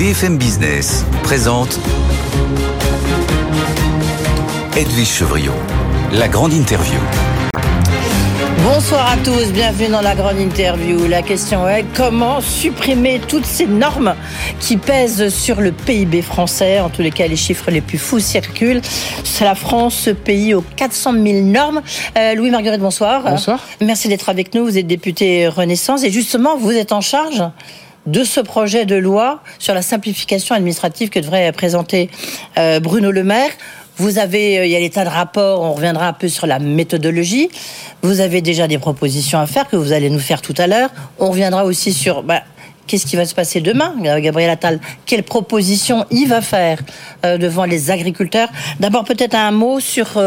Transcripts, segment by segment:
BFM Business présente Edwige Chevriot, la grande interview. Bonsoir à tous, bienvenue dans la grande interview. La question est comment supprimer toutes ces normes qui pèsent sur le PIB français? En tous les cas, les chiffres les plus fous circulent. C'est la France, ce pays aux 400 000 normes. Euh, Louis Marguerite, bonsoir. Bonsoir. Merci d'être avec nous. Vous êtes député Renaissance et justement, vous êtes en charge de ce projet de loi sur la simplification administrative que devrait présenter euh, Bruno Le Maire. Vous avez, euh, il y a l'état de rapport, on reviendra un peu sur la méthodologie. Vous avez déjà des propositions à faire que vous allez nous faire tout à l'heure. On reviendra aussi sur bah, qu'est-ce qui va se passer demain, Gabriel Attal? Quelles propositions il va faire euh, devant les agriculteurs? D'abord, peut-être un mot sur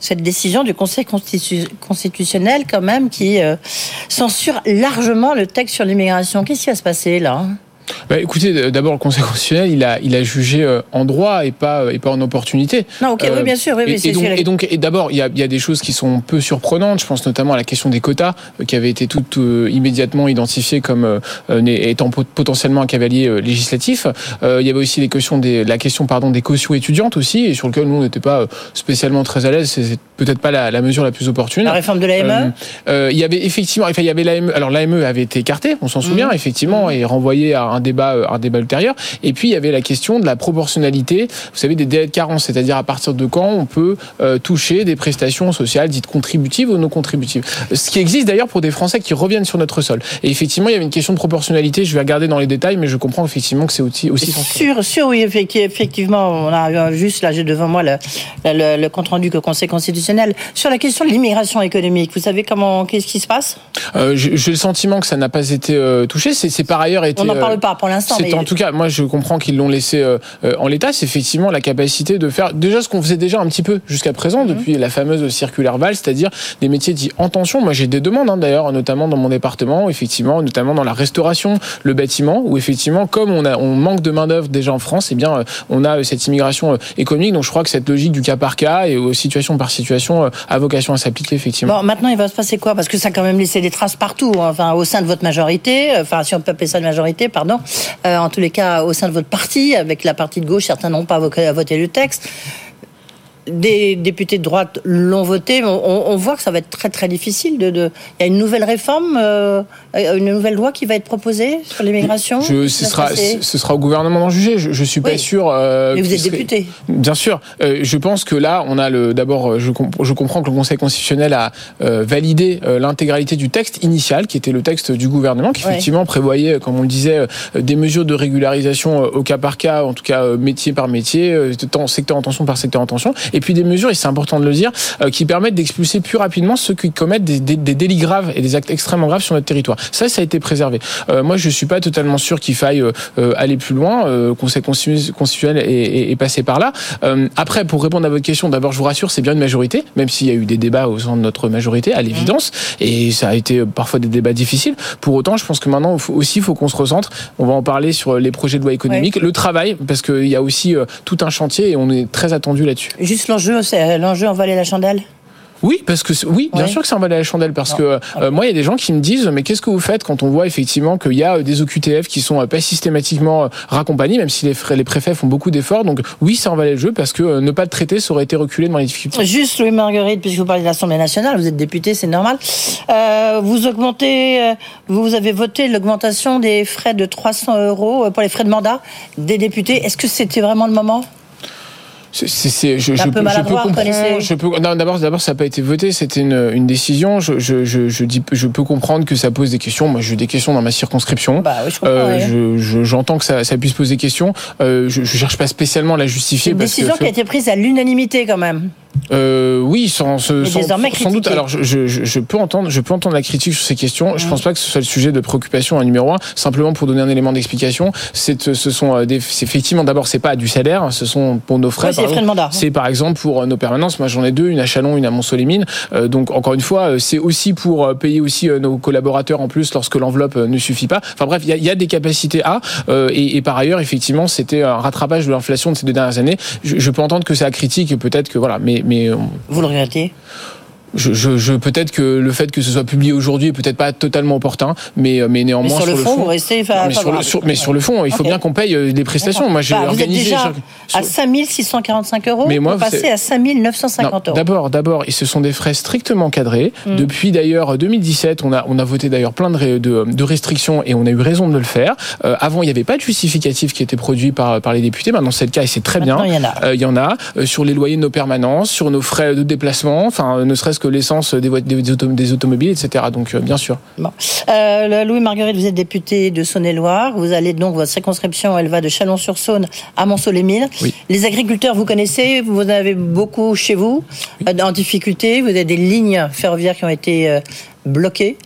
cette décision du Conseil constitutionnel, quand même, qui euh, censure largement le texte sur l'immigration. Qu'est-ce qui va se passer là? Bah, écoutez, d'abord le Conseil constitutionnel, il a, il a jugé euh, en droit et pas, et pas en opportunité. Non, ok, oui, euh, bien sûr. Oui, et, donc, et, donc, et d'abord, il y a, y a des choses qui sont peu surprenantes. Je pense notamment à la question des quotas, euh, qui avait été toutes immédiatement identifiée comme étant potentiellement un cavalier législatif. il y avait aussi les questions des, la question pardon des cautions étudiantes aussi, et sur lequel nous on n'était pas spécialement très à l'aise. C'est peut-être pas la, la, mesure la plus opportune. La réforme de l'AME. il y avait effectivement, enfin, il y avait l'AME. Alors l'AME avait été écartée, on s'en souvient mmh. effectivement, et renvoyé à un débat, euh, un débat ultérieur. Et puis il y avait la question de la proportionnalité, vous savez, des délais de carence, c'est-à-dire à partir de quand on peut euh, toucher des prestations sociales dites contributives ou non contributives. Ce qui existe d'ailleurs pour des Français qui reviennent sur notre sol. Et effectivement, il y avait une question de proportionnalité. Je vais regarder dans les détails, mais je comprends effectivement que c'est aussi aussi sûr, sûr, oui, effectivement, on a juste là, j'ai devant moi le, le, compte rendu que Conseil constitutionnel sur la question de l'immigration économique. Vous savez comment, qu'est-ce qui se passe? Euh, J'ai le sentiment que ça n'a pas été touché. C'est par ailleurs été. On n'en parle pas pour l'instant. Mais... En tout cas, moi, je comprends qu'ils l'ont laissé euh, euh, en l'état. C'est effectivement la capacité de faire déjà ce qu'on faisait déjà un petit peu jusqu'à présent, mhm. depuis la fameuse circulaire Val, c'est-à-dire des métiers dits en tension. Moi, j'ai des demandes, hein, d'ailleurs, notamment dans mon département, effectivement, notamment dans la restauration, le bâtiment, où effectivement, comme on, a, on manque de main-d'œuvre déjà en France, eh bien, euh, on a cette immigration économique. Donc, je crois que cette logique du cas par cas et aux situations par situation a vocation à s'appliquer, effectivement. Bon, maintenant, il va se passer quoi? Parce que ça a quand même laissé des traces partout, hein. enfin, au sein de votre majorité, enfin, si on peut appeler ça une majorité, pardon. Euh, en tous les cas au sein de votre parti, avec la partie de gauche, certains n'ont pas voté le texte des députés de droite l'ont voté. On, voit que ça va être très très difficile. De, Il y a une nouvelle réforme, euh, une nouvelle loi qui va être proposée sur l'immigration. Ce sera, ce sera au gouvernement d'en juger. Je, ne suis pas sûr. Euh, Mais vous êtes député. Bien sûr. Euh, je pense que là, on a le. D'abord, je, je, comprends que le Conseil constitutionnel a validé l'intégralité du texte initial, qui était le texte du gouvernement, qui effectivement prévoyait, comme on le disait, des mesures de régularisation au cas par cas, en tout cas métier par métier, secteur en tension par secteur en tension et puis des mesures, et c'est important de le dire, euh, qui permettent d'expulser plus rapidement ceux qui commettent des, délits graves et des actes extrêmement graves sur notre territoire. Ça, ça a été préservé. Euh, moi, je suis pas totalement sûr qu'il faille euh, aller plus loin. Le Conseil constitutionnel est, est, passé par là. après, pour répondre à votre question, d'abord, je vous rassure, c'est bien une majorité, même s'il y a eu des débats au sein de notre majorité, à l'évidence, et ça a été parfois des débats difficiles. Pour autant, je pense que maintenant aussi, il faut qu'on se recentre. On va en parler sur les projets de loi économique, le travail, parce qu'il y a aussi tout un chantier et on est très attendu là-dessus l'enjeu, c'est l'enjeu en vallée la chandelle? Oui, parce que oui, bien sûr que c'est en à la chandelle, parce que euh, moi, il y a des gens qui me disent, mais qu'est-ce que vous faites quand on voit effectivement qu'il y a euh, des OQTF qui sont euh, pas systématiquement raccompagnés, même si les, les préfets font beaucoup d'efforts. Donc oui, ça en valait le jeu, parce que ne pas le traiter, ça aurait été reculé devant les difficultés. Juste, Louis Marguerite, puisque vous parlez de l'Assemblée nationale, vous êtes député, c'est normal. Euh, vous augmentez, vous avez voté l'augmentation des frais de 300 euros pour les frais de mandat des députés. Est-ce que c'était vraiment le moment? C'est, je, je, peux, je peux comprendre. Je peux, d'abord, d'abord, ça n'a pas été voté. C'était une, une décision. Je, je, je, dis, je peux comprendre que ça pose des questions. Moi, j'ai des questions dans ma circonscription. Bah, oui, je euh, j'entends que ça, ça puisse poser des questions. Euh, je, je cherche pas spécialement à la justifier. Une décision qui a été prise à l'unanimité, quand même. Euh, oui, sans, sans, sans, doute. Alors, je, je, je, peux entendre, je peux entendre la critique sur ces questions. Je pense pas que ce soit le sujet de préoccupation à numéro un. Simplement pour donner un élément d'explication, c'est, ce sont euh, des, effectivement d'abord c'est pas du salaire, ce sont pour nos frais. c'est par exemple pour euh, nos permanences. Moi, j'en ai deux, une à Chalon, une à Mont-Solémine. Euh, donc, encore une fois, c'est aussi pour payer aussi nos collaborateurs en plus lorsque l'enveloppe ne suffit pas. Enfin bref, il y a, y a, des capacités à. Et, et, par ailleurs, effectivement, c'était un rattrapage de l'inflation de ces deux dernières années. Je, je peux entendre que c'est à critique, peut-être que voilà, mais mais vous le regrettez je, je, je peut-être que le fait que ce soit publié aujourd'hui est peut-être pas totalement opportun, mais mais néanmoins mais sur, le fond, vous restez mais, sur le, sur, mais sur le fond, il faut okay. bien qu'on paye des prestations. Moi, j'ai bah, organisé vous êtes déjà à 5645 euros. Mais moi, passer à 5950 euros. D'abord, d'abord, et ce sont des frais strictement cadrés. Mm. Depuis d'ailleurs 2017, on a on a voté d'ailleurs plein de, de, de, restrictions et on a eu raison de le faire. Euh, avant, il n'y avait pas de justificatif qui était produit par par les députés. Maintenant, c'est le cas et c'est très Maintenant, bien. Il y en a. Euh, il y en a euh, sur les loyers de nos permanences, sur nos frais de déplacement, enfin, ne serait-ce que l'essence des, des, des, automobiles, etc. Donc, bien sûr. Bon. Louis Marguerite, vous êtes député de Saône-et-Loire. Vous allez donc votre circonscription, elle va de Chalon-sur-Saône à Mont-Soleil-Mines. Oui. Les agriculteurs, vous connaissez, vous en avez beaucoup chez vous, oui. en difficulté. Vous avez des lignes ferroviaires qui ont été bloquées.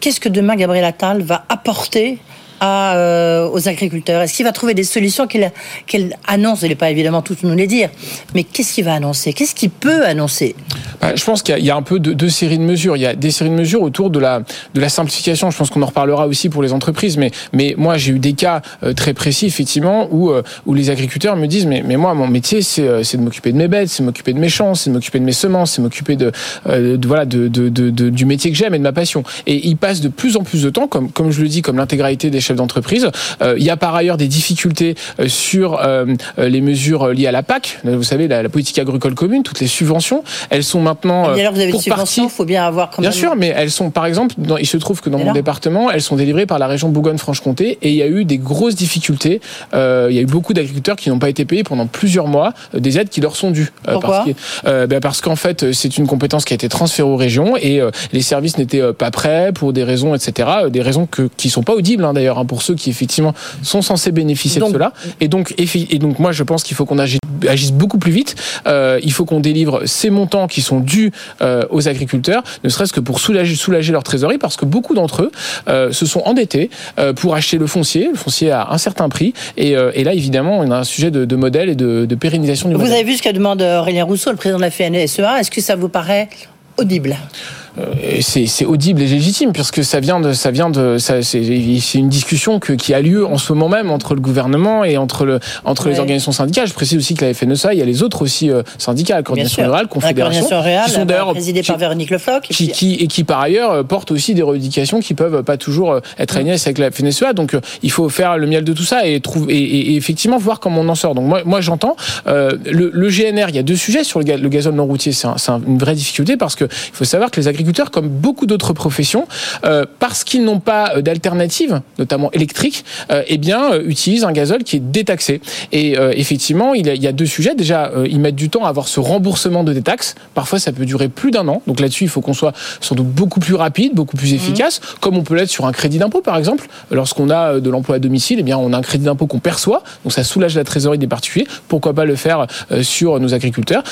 Qu'est-ce que demain Gabriel Attal va apporter euh, aux agriculteurs Est-ce qu'il va trouver des solutions qu'il qu annonce? Il n'est pas évidemment tout nous les dire, mais qu'est-ce qu'il va annoncer? Qu'est-ce qu'il peut annoncer? Bah, Je pense qu'il y, a un peu deux de séries de mesures. Il y a des séries de mesures autour de la, de la simplification. Je pense qu'on en reparlera aussi pour les entreprises, mais, mais moi j'ai eu des cas euh, très précis, effectivement, où, euh, où les agriculteurs me disent mais, mais moi, mon métier, c'est de m'occuper de mes bêtes, c'est de m'occuper de mes champs, c'est de m'occuper de mes semences, c'est de m'occuper de, euh, de, de, de, du métier que j'aime et de ma passion. Et ils passent de plus en plus de temps, comme, comme je le dis, comme l'intégralité des chefs d'entreprise. Euh, il y a par ailleurs des difficultés euh, sur euh, les mesures liées à la PAC. Vous savez, la, la, politique agricole commune, toutes les subventions, elles sont maintenant. Et alors vous avez des subventions, il faut bien avoir quand Bien même... sûr, mais elles sont, par exemple, dans, il se trouve que dans mon département, elles sont délivrées par la région Bourgogne-Franche-Comté et il y a eu des grosses difficultés. Euh, il y a eu beaucoup d'agriculteurs qui n'ont pas été payés pendant plusieurs mois des aides qui leur sont dues. Pourquoi parce, ben parce qu'en fait, c'est une compétence qui a été transférée aux régions et les services n'étaient pas prêts pour des raisons, etc. Des raisons que, qui sont pas audibles hein, d'ailleurs hein, pour ceux qui effectivement sont censés bénéficier donc, de cela. Et donc, et donc moi, je pense qu'il faut qu'on agisse, agisse, beaucoup plus vite. Euh, il faut qu'on délivre ces montants qui sont dus euh, aux agriculteurs, ne serait-ce que pour soulager, soulager leur trésorerie, parce que beaucoup d'entre eux euh, se sont endettés pour acheter le foncier, le foncier à un certain prix. Et, et là, évidemment, on a un sujet de, de modèle et de, de pérennisation du vous modèle. Avez vu ce que demande Aurélien Rousseau, le président de la FNSEA. Est-ce que ça vous paraît audible? C'est audible et légitime puisque ça vient de ça vient de ça c'est une discussion que, qui a lieu en ce moment même entre le gouvernement et entre le entre ouais. les organisations syndicales. Je précise aussi que la FNSA, il y a les autres aussi euh, syndicats, la coordination rurale, confédération, qui sont d'ailleurs présidée par Véronique Lefloc, et qui, qui, et qui par ailleurs portent aussi des revendications qui peuvent pas toujours être alignées avec la FNSEA. Donc il faut faire le miel de tout ça et trouver et, et, effectivement voir comment on en sort. Donc moi, moi j'entends euh, le, le, GNR. Il y a deux sujets sur le, le gazole non routier. C'est un, une vraie difficulté parce que il faut savoir que les agriculteurs, comme beaucoup d'autres professions, euh, parce qu'ils n'ont pas d'alternative, notamment électrique, euh, eh bien, euh, utilisent un gazole qui est détaxé. Et euh, effectivement, il, y a deux sujets. Déjà, euh, ils mettent du temps à avoir ce remboursement de détaxe. Parfois, ça peut durer plus d'un an. Donc là-dessus, il faut qu'on soit sans doute beaucoup plus rapide, beaucoup plus efficace, mmh. comme on peut l'être sur un crédit d'impôt, par exemple. Lorsqu'on a de l'emploi à domicile, eh bien, on a un crédit d'impôt qu'on perçoit. Donc ça soulage la trésorerie des particuliers. Pourquoi pas le faire sur nos agriculteurs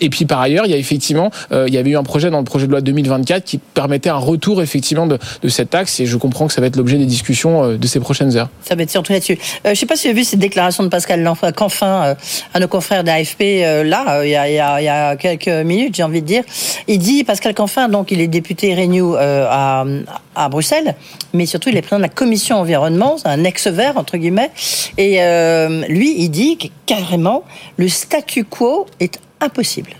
Et puis, par ailleurs, il y a effectivement, il y avait eu un projet dans le projet de loi 2024 qui permettait un retour effectivement de, cette taxe et je comprends que ça va être l'objet des discussions de ces prochaines heures. Ça va être surtout là-dessus. Euh, je ne sais pas si vous avez vu cette déclaration de Pascal Canfin euh, à nos confrères d'AFP euh, là, il y, a, quelques minutes, j'ai envie de dire. Il dit, Pascal Canfin, donc il est député Renew à, Bruxelles, mais surtout il est président de la commission environnement, un ex-vert entre guillemets, et lui il dit que carrément le statu quo est impossible.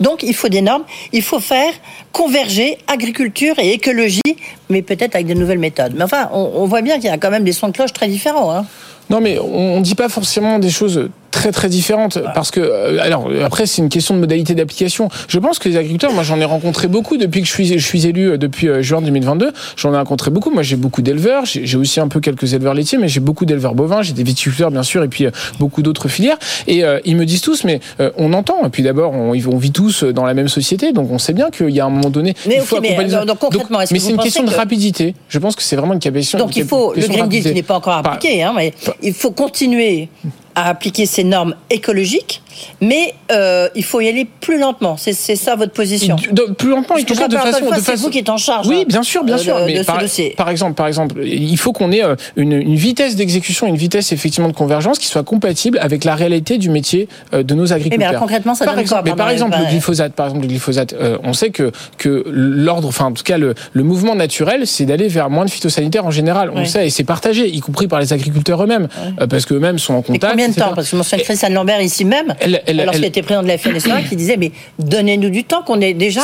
Donc il faut des normes, il faut faire converger agriculture et écologie, mais peut-être avec de nouvelles méthodes. Mais enfin, on, voit bien qu'il y a quand même des sons de cloche très différents. Hein. Non, mais on ne dit pas forcément des choses très très différentes parce que alors après c'est une question de modalité d'application. Je pense que les agriculteurs, moi j'en ai rencontré beaucoup depuis que je suis je suis élu depuis juin 2022. J'en ai rencontré beaucoup. Moi j'ai beaucoup d'éleveurs, j'ai aussi un peu quelques éleveurs laitiers, mais j'ai beaucoup d'éleveurs bovins, j'ai des viticulteurs bien sûr et puis beaucoup d'autres filières. Et euh, ils me disent tous, mais euh, on entend. Et puis d'abord on, on, vit tous dans la même société, donc on sait bien qu'il y a un moment donné. Mais il faut okay, mais, donc, donc, concrètement, mais c'est une question que... de rapidité. Je pense que c'est vraiment une question. Donc il faut le Green Deal qui n'est pas encore appliqué, hein, mais il faut continuer à appliquer ces normes écologiques, mais euh, il faut y aller plus lentement. C'est ça votre position. De, plus lentement, Parce que de, de façon. C'est façon... vous qui êtes en charge. Oui, bien sûr, bien sûr. De, mais de par, dossier. par exemple, par exemple, il faut qu'on ait une, une vitesse d'exécution, une vitesse effectivement de convergence qui soit compatible avec la réalité du métier de nos agriculteurs. Mais alors, concrètement, ça par donne exemple, quoi, mais par exemple, le glyphosate, par exemple, le glyphosate, euh, on sait que que l'ordre, enfin en tout cas le, le mouvement naturel, c'est d'aller vers moins de phytosanitaires en général. On oui. sait et c'est partagé, y compris par les agriculteurs eux-mêmes, oui. euh, parce qu'eux-mêmes sont en contact. Et combien de temps Parce que je mentionne Christiane Lambert ici même, lorsqu'il était président de la FNSEA, qui disait mais donnez-nous du temps qu'on est déjà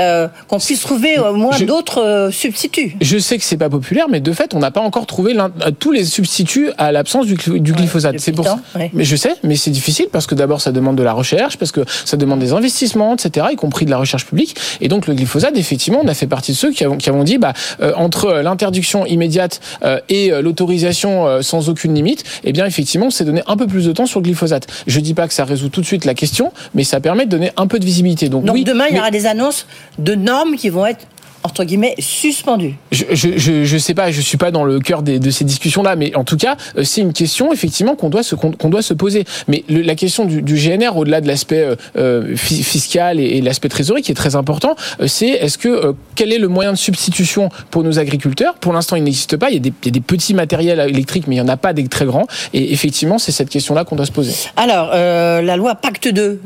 euh, qu'on puisse trouver au moins d'autres euh, substituts. Je sais que c'est pas populaire, mais de fait, on n'a pas encore trouvé euh, tous les substituts à l'absence du, glyphosate. c'est pour ça. Mais je sais, mais c'est difficile parce que d'abord, ça demande de la recherche, parce que ça demande des investissements, etc., y compris de la recherche publique. Et donc, le glyphosate, effectivement, on a fait partie de ceux qui avons, qui avons dit, bah, entre l'interdiction immédiate et l'autorisation sans aucune limite, eh bien, effectivement, on s'est donné un peu plus de temps sur le glyphosate. Je dis pas que ça résout tout de suite la question, mais ça permet de donner un peu de visibilité. Donc, oui, demain, il y aura des annonces de normes qui vont être entre guillemets, suspendu. Je, je, je, sais pas, je suis pas dans le cœur de ces discussions-là, mais en tout cas, euh, c'est une question effectivement qu'on doit se qu'on doit se poser. Mais la question du, GNR, au-delà de l'aspect euh, euh, fiscal et, l'aspect trésorerie, qui est très important, c'est est-ce que quel est le moyen de substitution pour nos agriculteurs? Pour l'instant, il n'existe pas. Il y, a des, il y, a des, petits matériels électriques, mais il y en a pas des très grands. Et effectivement, c'est cette question-là qu'on doit se poser. Alors, la loi Pacte 2,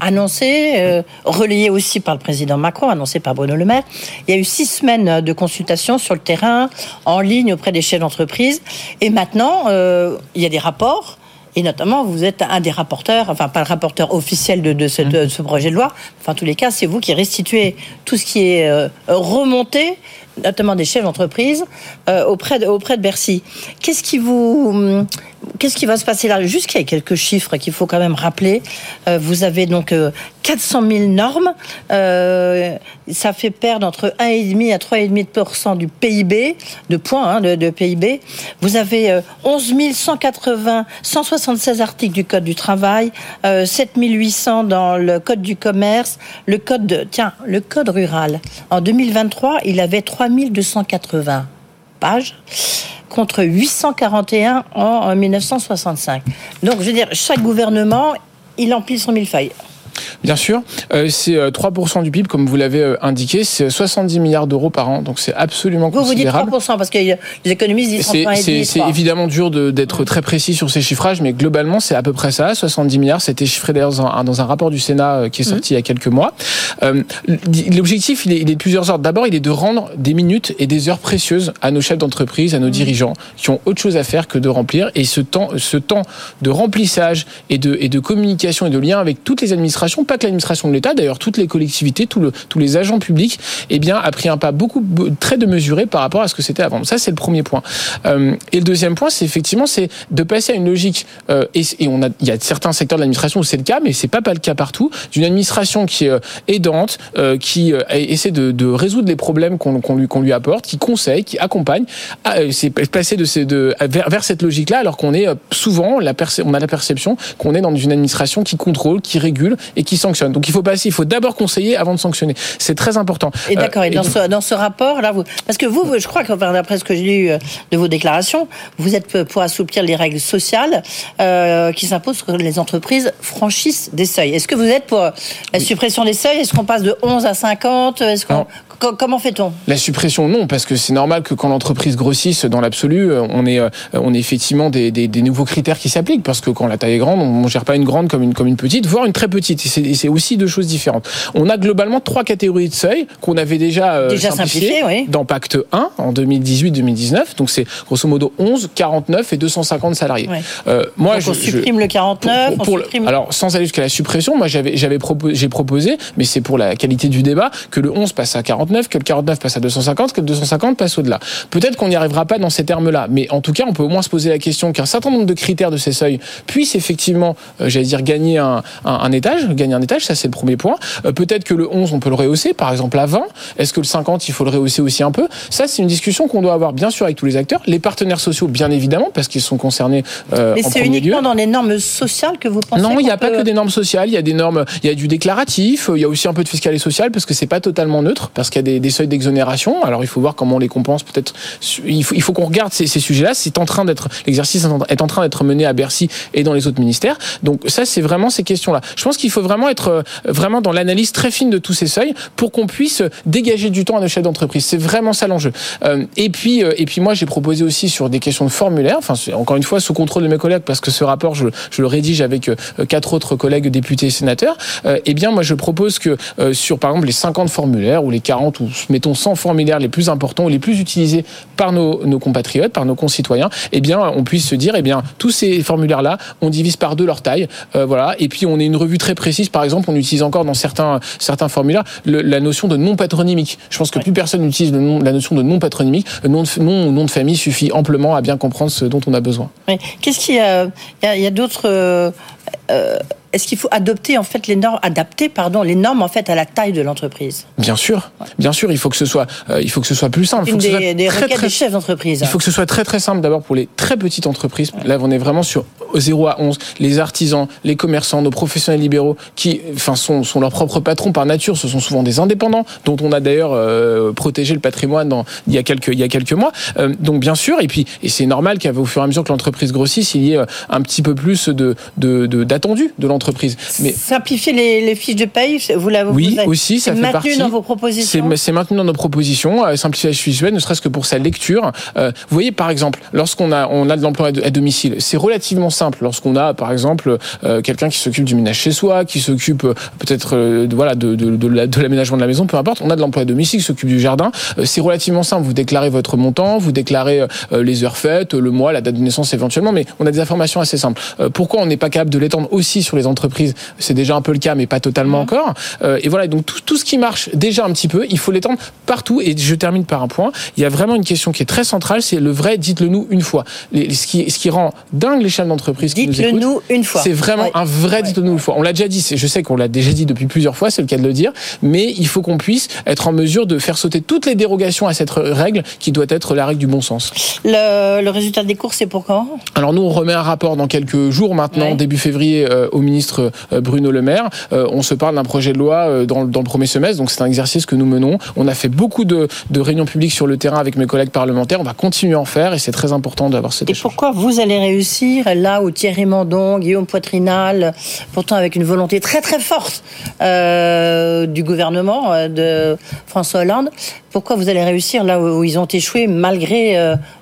annoncée, relayée aussi par le président Macron, annoncée par Bruno Le Maire. Il y a eu six semaines de consultation sur le terrain, en ligne auprès des chefs d'entreprise. Et maintenant, euh, il y a des rapports. Et notamment, vous êtes un des rapporteurs, enfin pas le rapporteur officiel de, ce, de ce, projet de loi. Enfin, en tous les cas, c'est vous qui restituez tout ce qui est euh, remonté notamment des chefs d'entreprise, euh, auprès, de, auprès de Bercy. Qu'est-ce qui vous, hum, qu'est-ce qui va se passer là? Juste qu'il y a quelques chiffres qu'il faut quand même rappeler. Euh, vous avez donc 400 euh, 000 normes. ça fait perdre entre 1,5 à 3,5% du PIB, de points hein, de, PIB. Vous avez 11 180, 176 articles du Code du travail, 7 800 dans le Code du commerce, le Code, de, tiens, le Code rural. En 2023, il avait 3 3280 pages contre 841 en 1965. Donc, je veux dire, chaque gouvernement, il emplit son millefeuille. Bien sûr, euh, c'est 3% euh, du PIB, comme vous l'avez euh, indiqué, c'est 70 milliards d'euros par an, donc c'est absolument vous, considérable. Vous dites 3%, parce que les économistes disent C'est évidemment dur d'être très précis sur ces chiffrages, mais globalement, c'est à peu près ça, 70 milliards. C'était chiffré d'ailleurs dans, un rapport du Sénat qui est sorti il y a quelques mois. L'objectif, il, est, de plusieurs ordres. D'abord, il est de rendre des minutes et des heures précieuses à nos chefs d'entreprise, à nos dirigeants, qui ont autre chose à faire que de remplir. Et ce temps, ce temps de remplissage et de, et de communication et de lien avec toutes les administrations, pas que l'administration de l'État, d'ailleurs toutes les collectivités, tous les agents publics, eh bien, a pris un pas beaucoup très démesuré par rapport à ce que c'était avant. Ça, c'est le premier point. Euh, et le deuxième point, c'est effectivement, c'est de passer à une logique. Euh, et, on a, il y a certains secteurs de l'administration où c'est le cas, mais c'est pas pas le cas partout. D'une administration qui est euh, aidante, qui essaie de, résoudre les problèmes qu'on lui qu'on lui apporte, qui conseille, qui accompagne. c'est passer de, de vers, vers cette logique-là, alors qu'on est souvent la on a la perception qu'on est dans une administration qui contrôle, qui régule et qui sanctionne. Donc il faut passer, il faut d'abord conseiller avant de sanctionner. C'est très important. Et d'accord. et, euh, dans, ce, dans ce rapport là, vous, parce que vous, je crois que d'après ce que j'ai lu euh, de vos déclarations, vous êtes pour assouplir les règles sociales euh, qui s'imposent que les entreprises franchissent des seuils. Est-ce que vous êtes pour la suppression des seuils? Est-ce qu'on passe de 11 à 50 Est-ce qu'on Comment fait-on? La suppression, non, parce que c'est normal que quand l'entreprise grossisse, dans l'absolu, euh, on est, euh, on est effectivement des, des, des nouveaux critères qui s'appliquent, parce que quand la taille est grande, on ne gère pas une grande comme une, comme une petite, voire une très petite. Et c'est aussi deux choses différentes. On a globalement trois catégories de seuils qu'on avait déjà, euh, déjà simplifiées oui. dans Pacte 1 en 2018-2019. Donc c'est grosso modo 11, 49 et 250 salariés. Euh, moi, Donc je, on supprime le 49. Pour, alors, sans aller jusqu'à la suppression, moi j'avais, proposé, j'ai proposé, mais c'est pour la qualité du débat, que le 11 passe à 40 que le 49 passe à 250, que le 250 passe au-delà. Peut-être qu'on n'y arrivera pas dans ces termes-là, mais en tout cas, on peut au moins se poser la question qu'un certain nombre de critères de ces seuils puissent effectivement, euh, j'allais dire, gagner un, un, étage, gagner un étage, ça c'est le premier point. Euh, peut-être que le 11, on peut le rehausser, par exemple à 20. Est-ce que le 50, il faut le rehausser aussi un peu? Ça, c'est une discussion qu'on doit avoir bien sûr avec tous les acteurs, les partenaires sociaux, bien évidemment, parce qu'ils sont concernés. Euh, mais c'est uniquement dans les normes sociales que vous pensez Non, il n'y a pas que des normes sociales. Il y a des normes, il y a du déclaratif, il y a aussi un peu de fiscal et social, parce que c'est pas totalement neutre, parce qu'il y a des, des seuils d'exonération. Alors il faut voir comment on les compense. Peut-être il faut, il faut qu'on regarde ces, ces sujets-là. C'est en train d'être l'exercice est en train d'être mené à Bercy et dans les autres ministères. Donc ça c'est vraiment ces questions-là. Je pense qu'il faut vraiment être euh, vraiment dans l'analyse très fine de tous ces seuils pour qu'on puisse dégager du temps à nos chefs d'entreprise. C'est vraiment ça l'enjeu. Euh, et puis euh, et puis moi j'ai proposé aussi sur des questions de formulaire. Enfin encore une fois sous contrôle de mes collègues parce que ce rapport je, je le rédige avec quatre autres collègues députés et sénateurs. Eh bien moi je propose que sur par exemple les 50 formulaires ou les 40 40 ou mettons 100 formulaires les plus importants ou les plus utilisés par nos, nos compatriotes, par nos concitoyens, eh bien, on puisse se dire, eh bien, tous ces formulaires-là, on divise par deux leur taille, euh, voilà, et puis on a une revue très précise. Par exemple, on utilise encore dans certains certains formulaires la notion de non patronymique. Je pense que plus personne n'utilise la notion de non patronymique. Nom de, nom, nom de famille suffit amplement à bien comprendre ce dont on a besoin. Qu'est-ce qu'il y a Il y a, d'autres. Euh, euh, est-ce qu'il faut adopter en fait les normes, adapter pardon les normes en fait à la taille de l'entreprise Bien sûr, bien sûr, il faut que ce soit, euh, il faut que ce soit plus simple. Une des, des requêtes des chefs d'entreprise. Il faut que ce soit très très simple d'abord pour les très petites entreprises. Là, on est vraiment sur 0 à 11. Les artisans, les commerçants, nos professionnels libéraux, qui, enfin, sont, sont leurs propres patrons par nature. Ce sont souvent des indépendants, dont on a d'ailleurs euh, protégé le patrimoine dans, il y a quelques il y a quelques mois. Euh, donc bien sûr, et puis et c'est normal qu'au fur et à mesure que l'entreprise grossisse, il y ait un petit peu plus de d'attendu de, de l'entreprise. Mais simplifier les, fiches de paye, vous l'avez Oui, aussi, ça fait maintenu dans vos propositions. C'est maintenu dans nos propositions. Euh, simplifier la fiche ne serait-ce que pour sa lecture. Euh, vous voyez, par exemple, lorsqu'on a on a de l'emploi à domicile, c'est relativement simple. Lorsqu'on a, par exemple, euh, quelqu'un qui s'occupe du ménage chez soi, qui s'occupe peut-être de, voilà de, de, de l'aménagement de la maison, peu importe. On a de l'emploi à domicile, qui s'occupe du jardin. c'est relativement simple. Vous déclarez votre montant, vous déclarez les heures faites, le mois, la date de naissance éventuellement, mais on a des informations assez simples. pourquoi on n'est pas capable de l'étendre aussi sur les entreprises c'est déjà un peu le cas, mais pas totalement mhm. encore. Euh, et voilà, donc tout, tout, ce qui marche déjà un petit peu, il faut l'étendre partout. Et je termine par un point. Il y a vraiment une question qui est très centrale, c'est le vrai. Dites-le nous une fois. ce qui, ce qui rend dingue les chaînes d'entreprise qui nous écoutent. nous une fois. C'est vraiment un vrai. Dites-le nous une fois. On l'a déjà dit. Je sais qu'on l'a déjà dit depuis plusieurs fois. C'est le cas de le dire. Mais il faut qu'on puisse être en mesure de faire sauter toutes les dérogations à cette règle qui doit être la règle du bon sens. Le, le résultat des cours, c'est pour quand? Alors nous, on remet un rapport dans quelques jours maintenant, début février, euh, au ministre euh, Bruno Le Maire. Euh, on se parle d'un projet de loi euh, dans, le premier semestre, donc c'est un exercice que nous menons. On a fait beaucoup de, réunions publiques sur le terrain avec mes collègues parlementaires. On va continuer à en faire et c'est très important d'avoir cette. Et pourquoi vous allez réussir là où Thierry Mandon, Guillaume Poitrinal, pourtant avec une volonté très très forte euh, du gouvernement de François Hollande, pourquoi vous allez réussir là où ils ont échoué malgré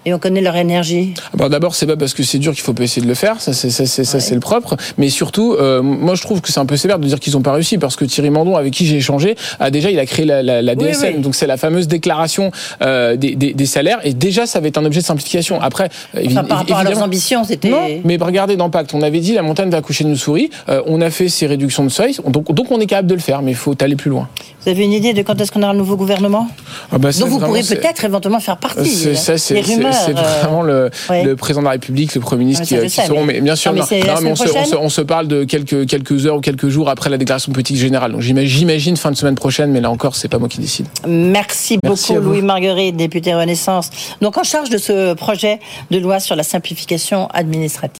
et on connaît leur énergie? Ah D'abord, c'est pas parce que c'est dur qu'il faut pas essayer de le faire, ça c'est le propre. Mais surtout, moi je trouve que c'est un peu sévère de dire qu'ils n'ont pas réussi parce que Thierry Mandon, avec qui j'ai échangé, a déjà il a créé la, la, la DSM, donc c'est la fameuse déclaration euh, des, des, des, salaires. Et déjà ça va être un objet de simplification. Après, enfin, par rapport à leurs ambitions, c'était. Mais regardez dans Pacte, on avait dit la montagne va accoucher de nos souris, euh, on a fait ces réductions de seuil, donc, donc on est capable de le faire, mais il faut aller plus loin. Vous avez une idée de quand est-ce qu'on aura un nouveau gouvernement? Ah bah Donc vous pourrez peut-être éventuellement faire partie. C'est c'est vraiment le, le, président de la République, le Premier ministre qui, seront. Mais, bien sûr, non, mais on, se, on, se, parle de quelques, quelques heures ou quelques jours après la déclaration politique générale. Donc j'imagine fin de semaine prochaine, mais là encore, c'est pas moi qui décide. Merci, beaucoup, Louis Marguerite, député Renaissance. Donc en charge de ce projet de loi sur la simplification administrative.